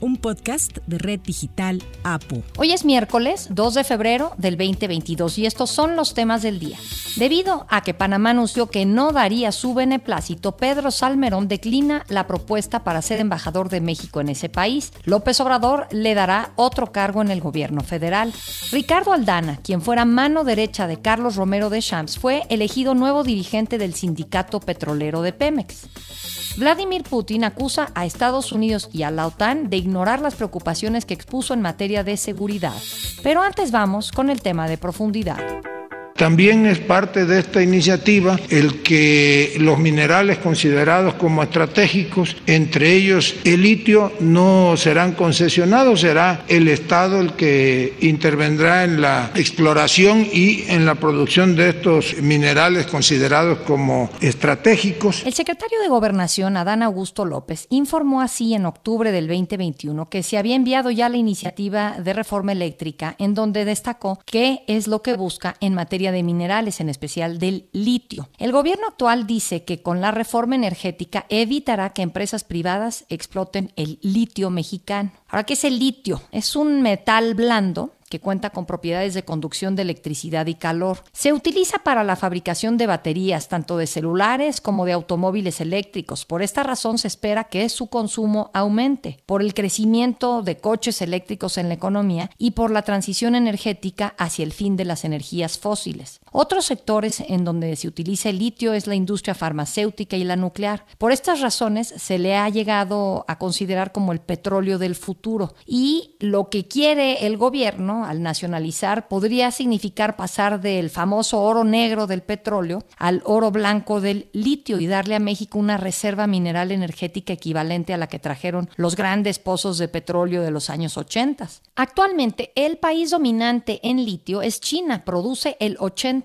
un podcast de Red Digital APU. Hoy es miércoles 2 de febrero del 2022 y estos son los temas del día. Debido a que Panamá anunció que no daría su beneplácito, Pedro Salmerón declina la propuesta para ser embajador de México en ese país. López Obrador le dará otro cargo en el gobierno federal. Ricardo Aldana, quien fuera mano derecha de Carlos Romero de Champs, fue elegido nuevo dirigente del sindicato petrolero de Pemex. Vladimir Putin acusa a Estados Unidos y a la OTAN de ignorar las preocupaciones que expuso en materia de seguridad. Pero antes vamos con el tema de profundidad. También es parte de esta iniciativa el que los minerales considerados como estratégicos, entre ellos el litio, no serán concesionados, será el Estado el que intervendrá en la exploración y en la producción de estos minerales considerados como estratégicos. El secretario de Gobernación, Adán Augusto López, informó así en octubre del 2021 que se había enviado ya la iniciativa de reforma eléctrica en donde destacó qué es lo que busca en materia de minerales, en especial del litio. El gobierno actual dice que con la reforma energética evitará que empresas privadas exploten el litio mexicano. Ahora, ¿qué es el litio? Es un metal blando que cuenta con propiedades de conducción de electricidad y calor. Se utiliza para la fabricación de baterías, tanto de celulares como de automóviles eléctricos. Por esta razón se espera que su consumo aumente, por el crecimiento de coches eléctricos en la economía y por la transición energética hacia el fin de las energías fósiles. Otros sectores en donde se utiliza el litio es la industria farmacéutica y la nuclear. Por estas razones se le ha llegado a considerar como el petróleo del futuro y lo que quiere el gobierno al nacionalizar podría significar pasar del famoso oro negro del petróleo al oro blanco del litio y darle a México una reserva mineral energética equivalente a la que trajeron los grandes pozos de petróleo de los años 80. Actualmente, el país dominante en litio es China, produce el 80%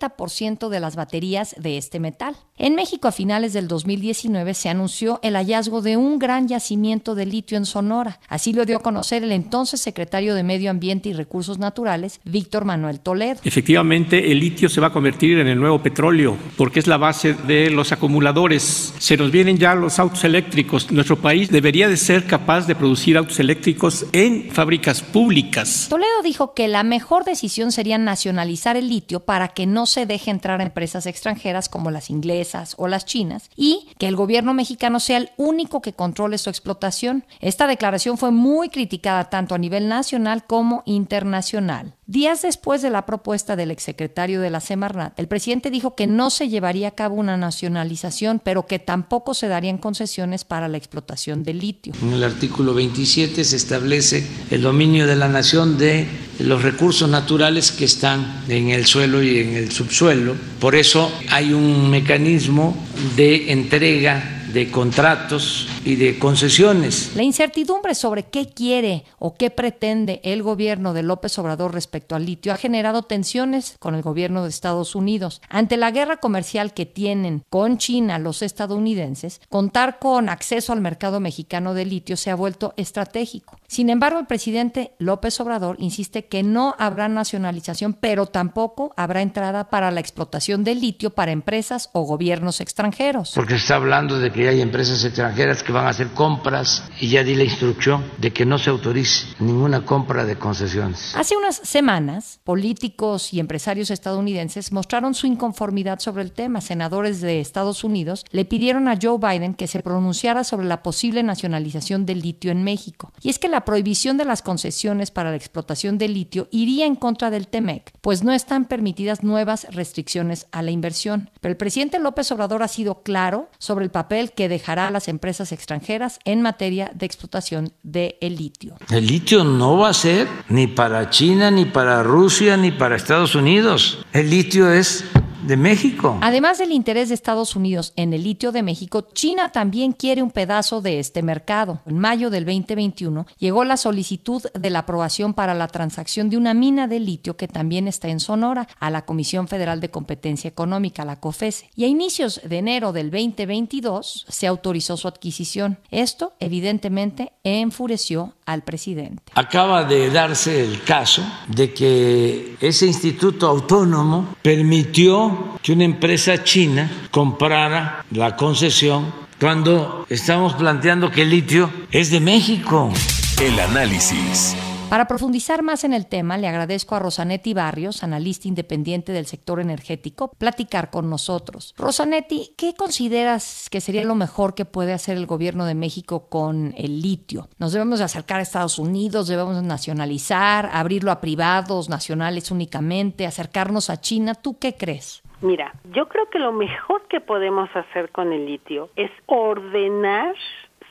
de las baterías de este metal. En México, a finales del 2019, se anunció el hallazgo de un gran yacimiento de litio en Sonora. Así lo dio a conocer el entonces secretario de Medio Ambiente y Recursos naturales, Víctor Manuel Toledo. Efectivamente, el litio se va a convertir en el nuevo petróleo porque es la base de los acumuladores. Se nos vienen ya los autos eléctricos. Nuestro país debería de ser capaz de producir autos eléctricos en fábricas públicas. Toledo dijo que la mejor decisión sería nacionalizar el litio para que no se deje entrar a empresas extranjeras como las inglesas o las chinas y que el gobierno mexicano sea el único que controle su explotación. Esta declaración fue muy criticada tanto a nivel nacional como internacional. Días después de la propuesta del exsecretario de la Semarnat, el presidente dijo que no se llevaría a cabo una nacionalización, pero que tampoco se darían concesiones para la explotación del litio. En el artículo 27 se establece el dominio de la nación de los recursos naturales que están en el suelo y en el subsuelo. Por eso hay un mecanismo de entrega de contratos y de concesiones. La incertidumbre sobre qué quiere o qué pretende el gobierno de López Obrador respecto al litio ha generado tensiones con el gobierno de Estados Unidos. Ante la guerra comercial que tienen con China los estadounidenses, contar con acceso al mercado mexicano de litio se ha vuelto estratégico. Sin embargo, el presidente López Obrador insiste que no habrá nacionalización, pero tampoco habrá entrada para la explotación del litio para empresas o gobiernos extranjeros. Porque se está hablando de que hay empresas extranjeras que van a hacer compras y ya di la instrucción de que no se autorice ninguna compra de concesiones. Hace unas semanas, políticos y empresarios estadounidenses mostraron su inconformidad sobre el tema. Senadores de Estados Unidos le pidieron a Joe Biden que se pronunciara sobre la posible nacionalización del litio en México. Y es que la prohibición de las concesiones para la explotación del litio iría en contra del TEMEC, pues no están permitidas nuevas restricciones a la inversión. Pero el presidente López Obrador ha sido claro sobre el papel que dejará a las empresas extranjeras en materia de explotación de el litio. El litio no va a ser ni para China, ni para Rusia, ni para Estados Unidos. El litio es de México. Además del interés de Estados Unidos en el litio de México, China también quiere un pedazo de este mercado. En mayo del 2021 llegó la solicitud de la aprobación para la transacción de una mina de litio que también está en Sonora a la Comisión Federal de Competencia Económica, la COFESE. Y a inicios de enero del 2022 se autorizó su adquisición. Esto, evidentemente, enfureció al presidente. Acaba de darse el caso de que ese instituto autónomo permitió que una empresa china comprara la concesión cuando estamos planteando que el litio es de México. El análisis. Para profundizar más en el tema, le agradezco a Rosanetti Barrios, analista independiente del sector energético, platicar con nosotros. Rosanetti, ¿qué consideras que sería lo mejor que puede hacer el gobierno de México con el litio? ¿Nos debemos de acercar a Estados Unidos? ¿Debemos nacionalizar? ¿Abrirlo a privados, nacionales únicamente? ¿Acercarnos a China? ¿Tú qué crees? Mira, yo creo que lo mejor que podemos hacer con el litio es ordenar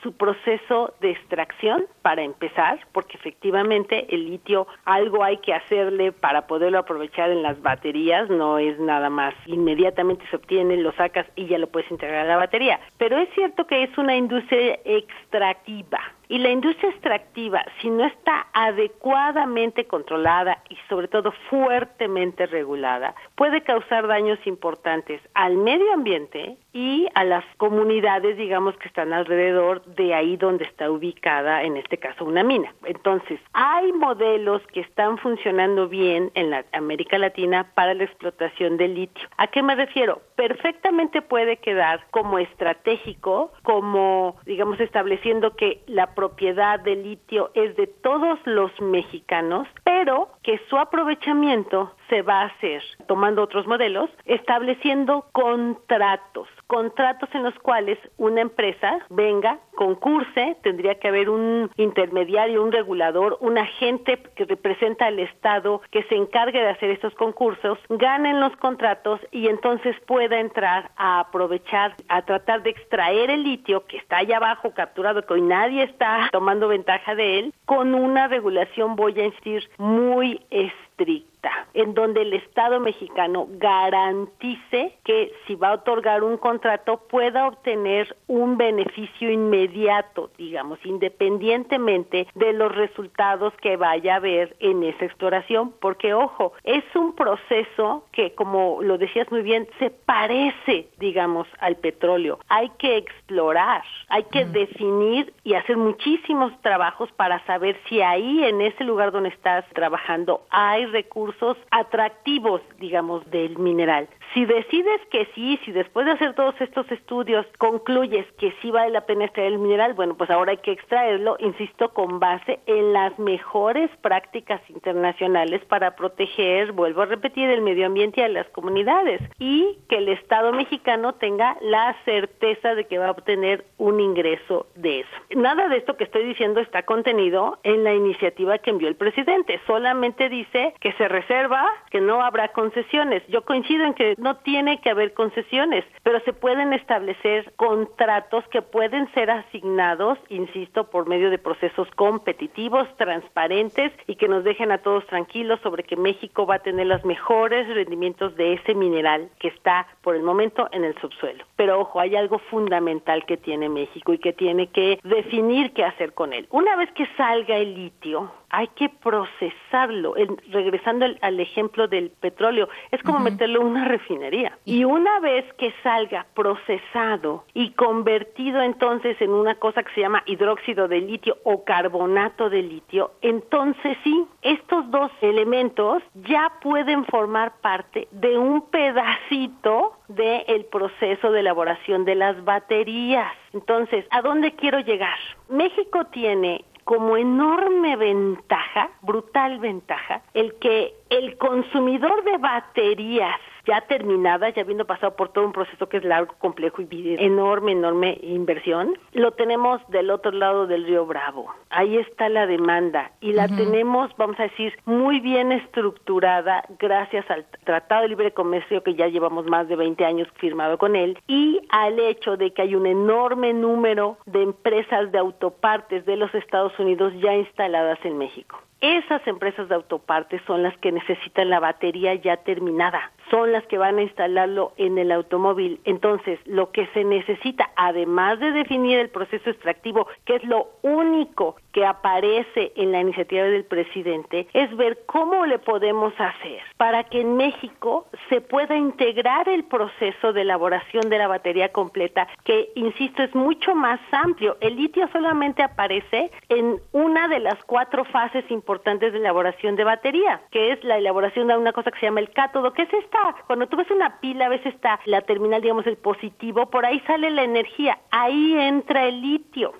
su proceso de extracción para empezar, porque efectivamente el litio algo hay que hacerle para poderlo aprovechar en las baterías, no es nada más inmediatamente se obtiene, lo sacas y ya lo puedes integrar a la batería. Pero es cierto que es una industria extractiva y la industria extractiva, si no está adecuadamente controlada y sobre todo fuertemente regulada, puede causar daños importantes al medio ambiente y a las comunidades, digamos, que están alrededor de ahí donde está ubicada, en este caso, una mina. Entonces, hay modelos que están funcionando bien en la América Latina para la explotación del litio. ¿A qué me refiero? Perfectamente puede quedar como estratégico, como, digamos, estableciendo que la propiedad del litio es de todos los mexicanos, pero que su aprovechamiento se va a hacer tomando otros modelos, estableciendo contratos, contratos en los cuales una empresa venga, concurse, tendría que haber un intermediario, un regulador, un agente que representa al Estado que se encargue de hacer estos concursos, ganen los contratos y entonces pueda entrar a aprovechar, a tratar de extraer el litio que está allá abajo capturado, que hoy nadie está tomando ventaja de él, con una regulación, voy a insistir, muy estricta en donde el Estado mexicano garantice que si va a otorgar un contrato pueda obtener un beneficio inmediato, digamos, independientemente de los resultados que vaya a haber en esa exploración, porque ojo, es un proceso que, como lo decías muy bien, se parece, digamos, al petróleo. Hay que explorar, hay que definir y hacer muchísimos trabajos para saber si ahí, en ese lugar donde estás trabajando, hay recursos atractivos, digamos, del mineral. Si decides que sí, si después de hacer todos estos estudios concluyes que sí vale la pena extraer el mineral, bueno, pues ahora hay que extraerlo, insisto, con base en las mejores prácticas internacionales para proteger, vuelvo a repetir, el medio ambiente y a las comunidades y que el Estado mexicano tenga la certeza de que va a obtener un ingreso de eso. Nada de esto que estoy diciendo está contenido en la iniciativa que envió el presidente, solamente dice que se reserva, que no habrá concesiones. Yo coincido en que no tiene que haber concesiones, pero se pueden establecer contratos que pueden ser asignados, insisto, por medio de procesos competitivos, transparentes y que nos dejen a todos tranquilos sobre que México va a tener los mejores rendimientos de ese mineral que está por el momento en el subsuelo. Pero ojo, hay algo fundamental que tiene México y que tiene que definir qué hacer con él. Una vez que salga el litio, hay que procesarlo. regresando al, ejemplo del petróleo, es como meterlo en una refinería. Y una vez que salga procesado y convertido entonces en una cosa que se llama hidróxido de litio o carbonato de litio, entonces sí, estos dos elementos ya pueden formar parte de un pedacito del proceso de elaboración de las baterías. Entonces, ¿a dónde quiero llegar? México tiene como enorme ventaja, brutal ventaja, el que el consumidor de baterías ya terminada, ya habiendo pasado por todo un proceso que es largo, complejo y enorme, enorme inversión, lo tenemos del otro lado del río Bravo. Ahí está la demanda y la tenemos, vamos a decir, muy bien estructurada gracias al Tratado de Libre Comercio que ya llevamos más de 20 años firmado con él y al hecho de que hay un enorme número de empresas de autopartes de los Estados Unidos ya instaladas en México. Esas empresas de autopartes son las que necesitan la batería ya terminada son las que van a instalarlo en el automóvil. Entonces, lo que se necesita, además de definir el proceso extractivo, que es lo único que aparece en la iniciativa del presidente, es ver cómo le podemos hacer para que en México se pueda integrar el proceso de elaboración de la batería completa, que, insisto, es mucho más amplio. El litio solamente aparece en una de las cuatro fases importantes de elaboración de batería, que es la elaboración de una cosa que se llama el cátodo, que es esta, cuando tú ves una pila, a veces está la terminal, digamos, el positivo, por ahí sale la energía, ahí entra el litio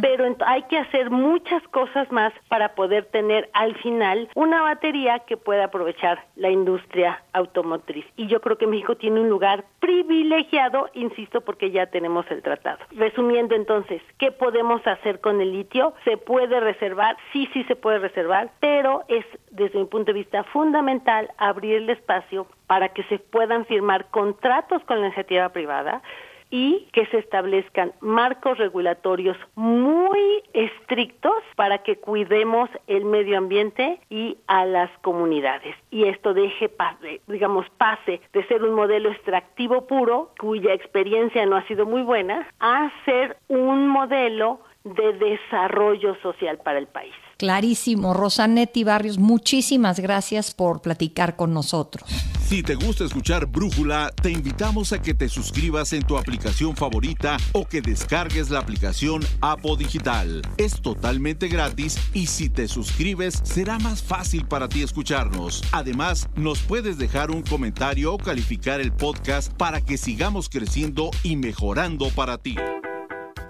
pero hay que hacer muchas cosas más para poder tener al final una batería que pueda aprovechar la industria automotriz. Y yo creo que México tiene un lugar privilegiado, insisto, porque ya tenemos el tratado. Resumiendo entonces, ¿qué podemos hacer con el litio? ¿Se puede reservar? Sí, sí se puede reservar, pero es desde mi punto de vista fundamental abrir el espacio para que se puedan firmar contratos con la iniciativa privada y que se establezcan marcos regulatorios muy estrictos para que cuidemos el medio ambiente y a las comunidades. Y esto deje, digamos, pase de ser un modelo extractivo puro, cuya experiencia no ha sido muy buena, a ser un modelo de desarrollo social para el país. Clarísimo. Rosanetti Barrios, muchísimas gracias por platicar con nosotros. Si te gusta escuchar Brújula, te invitamos a que te suscribas en tu aplicación favorita o que descargues la aplicación Apo Digital. Es totalmente gratis y si te suscribes será más fácil para ti escucharnos. Además, nos puedes dejar un comentario o calificar el podcast para que sigamos creciendo y mejorando para ti.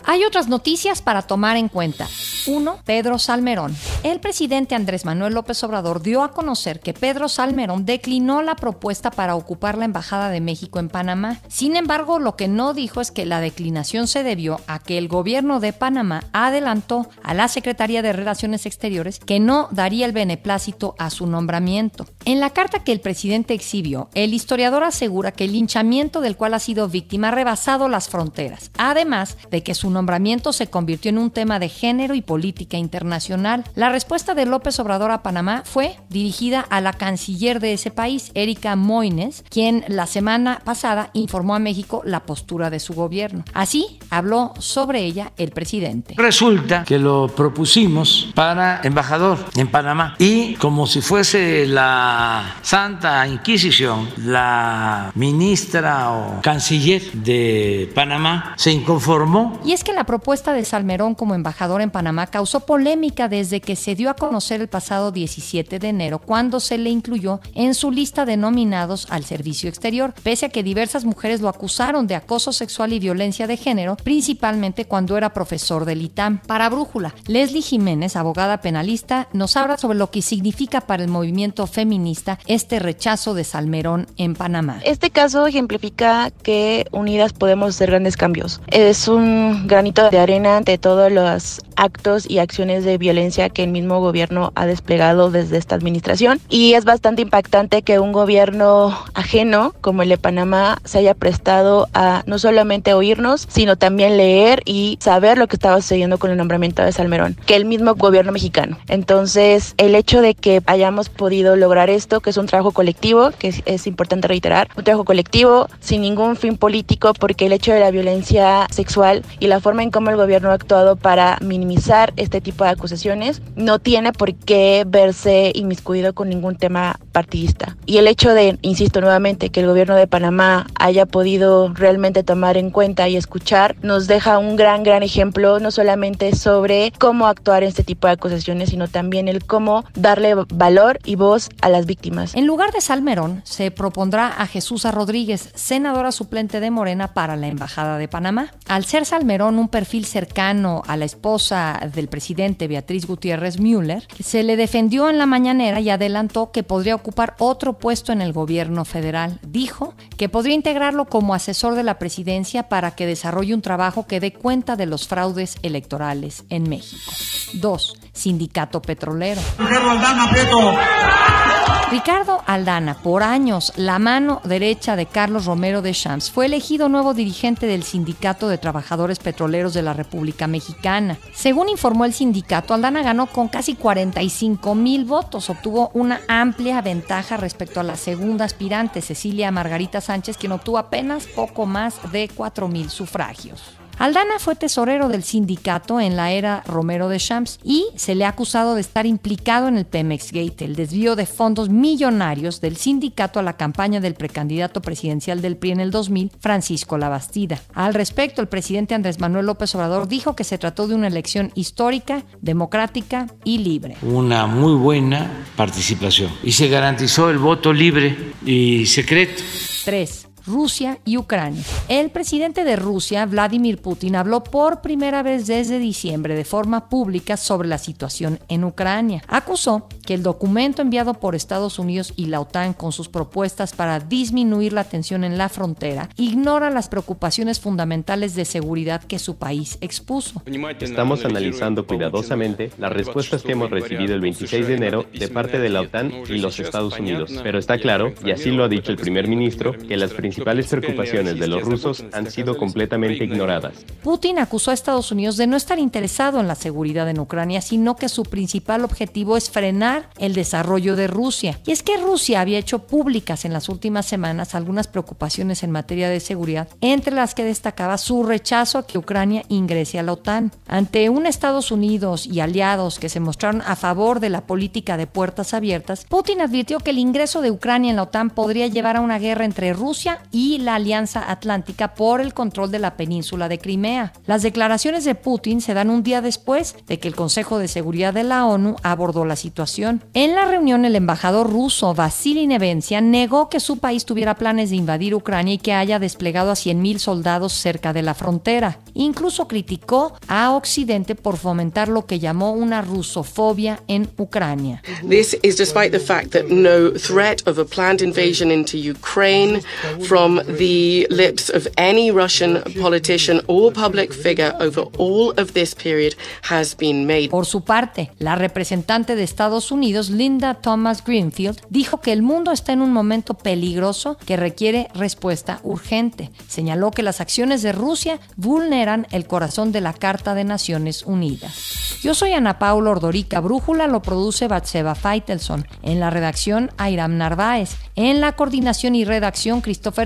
Hay otras noticias para tomar en cuenta. 1. Pedro Salmerón. El presidente Andrés Manuel López Obrador dio a conocer que Pedro Salmerón declinó la propuesta para ocupar la Embajada de México en Panamá. Sin embargo, lo que no dijo es que la declinación se debió a que el gobierno de Panamá adelantó a la Secretaría de Relaciones Exteriores que no daría el beneplácito a su nombramiento. En la carta que el presidente exhibió, el historiador asegura que el linchamiento del cual ha sido víctima ha rebasado las fronteras, además de que su nombramiento se convirtió en un tema de género y política internacional. La respuesta de López Obrador a Panamá fue dirigida a la canciller de ese país, Erika Moines, quien la semana pasada informó a México la postura de su gobierno. Así habló sobre ella el presidente. Resulta que lo propusimos para embajador en Panamá y como si fuese la Santa Inquisición, la ministra o canciller de Panamá se inconformó. Y es que la propuesta de Salmerón como embajador en Panamá causó polémica desde que se dio a conocer el pasado 17 de enero, cuando se le incluyó en su lista de nominados al servicio exterior, pese a que diversas mujeres lo acusaron de acoso sexual y violencia de género, principalmente cuando era profesor del ITAM. Para Brújula, Leslie Jiménez, abogada penalista, nos habla sobre lo que significa para el movimiento feminista este rechazo de Salmerón en Panamá. Este caso ejemplifica que unidas podemos hacer grandes cambios. Es un granito de arena ante todos los actos y acciones de violencia que el mismo gobierno ha desplegado desde esta administración y es bastante impactante que un gobierno ajeno como el de Panamá se haya prestado a no solamente oírnos, sino también leer y saber lo que estaba sucediendo con el nombramiento de Salmerón, que el mismo gobierno mexicano. Entonces, el hecho de que hayamos podido lograr esto, que es un trabajo colectivo, que es, es importante reiterar, un trabajo colectivo sin ningún fin político, porque el hecho de la violencia sexual y la forma en cómo el gobierno ha actuado para minimizar este tipo de acusaciones no tiene por qué verse inmiscuido con ningún tema partidista. Y el hecho de, insisto nuevamente, que el gobierno de Panamá haya podido realmente tomar en cuenta y escuchar, nos deja un gran, gran ejemplo, no solamente sobre cómo actuar en este tipo de acusaciones, sino también el cómo darle valor y voz a las víctimas. En lugar de Salmerón, se propondrá a Jesús Rodríguez, senadora suplente de Morena para la Embajada de Panamá. Al ser Salmerón un perfil cercano a la esposa del presidente Beatriz Gutiérrez Müller, se le defendió en la mañanera y adelantó que podría ocupar otro puesto en el gobierno federal. Dijo que podría integrarlo como asesor de la presidencia para que desarrolle un trabajo que dé cuenta de los fraudes electorales en México. 2. Sindicato Petrolero. Ricardo Aldana, por años la mano derecha de Carlos Romero de Champs, fue elegido nuevo dirigente del Sindicato de Trabajadores Petroleros de la República Mexicana. Según informó el sindicato, Aldana ganó con casi 45 mil votos, obtuvo una amplia ventaja respecto a la segunda aspirante, Cecilia Margarita Sánchez, quien obtuvo apenas poco más de 4 mil sufragios. Aldana fue tesorero del sindicato en la era Romero de Champs y se le ha acusado de estar implicado en el Pemex Gate, el desvío de fondos millonarios del sindicato a la campaña del precandidato presidencial del PRI en el 2000, Francisco Labastida. Al respecto, el presidente Andrés Manuel López Obrador dijo que se trató de una elección histórica, democrática y libre. Una muy buena participación y se garantizó el voto libre y secreto. 3. Rusia y Ucrania. El presidente de Rusia, Vladimir Putin, habló por primera vez desde diciembre de forma pública sobre la situación en Ucrania. Acusó que el documento enviado por Estados Unidos y la OTAN con sus propuestas para disminuir la tensión en la frontera ignora las preocupaciones fundamentales de seguridad que su país expuso. Estamos analizando cuidadosamente las respuestas que hemos recibido el 26 de enero de parte de la OTAN y los Estados Unidos, pero está claro, y así lo ha dicho el primer ministro, que las principales preocupaciones de los rusos han sido completamente ignoradas. Putin acusó a Estados Unidos de no estar interesado en la seguridad en Ucrania, sino que su principal objetivo es frenar el desarrollo de Rusia. Y es que Rusia había hecho públicas en las últimas semanas algunas preocupaciones en materia de seguridad, entre las que destacaba su rechazo a que Ucrania ingrese a la OTAN. Ante un Estados Unidos y aliados que se mostraron a favor de la política de puertas abiertas, Putin advirtió que el ingreso de Ucrania en la OTAN podría llevar a una guerra entre Rusia y la Alianza Atlántica por el control de la península de Crimea. Las declaraciones de Putin se dan un día después de que el Consejo de Seguridad de la ONU abordó la situación. En la reunión, el embajador ruso Vasily Nevencia negó que su país tuviera planes de invadir Ucrania y que haya desplegado a 100.000 soldados cerca de la frontera. Incluso criticó a Occidente por fomentar lo que llamó una rusofobia en Ucrania. This is despite the fact that no threat of a planned invasion into Ukraine from the lips of any Russian politician or public figure over all of this period has been made. Por su parte, la representante de Estados Unidos, Linda Thomas Greenfield, dijo que el mundo está en un momento peligroso que requiere respuesta urgente. Señaló que las acciones de Rusia vulneran el corazón de la Carta de Naciones Unidas. Yo soy Ana Paula Ordorica. Brújula lo produce Batseba Feitelson. En la redacción, Airam Narváez. En la coordinación y redacción, Christopher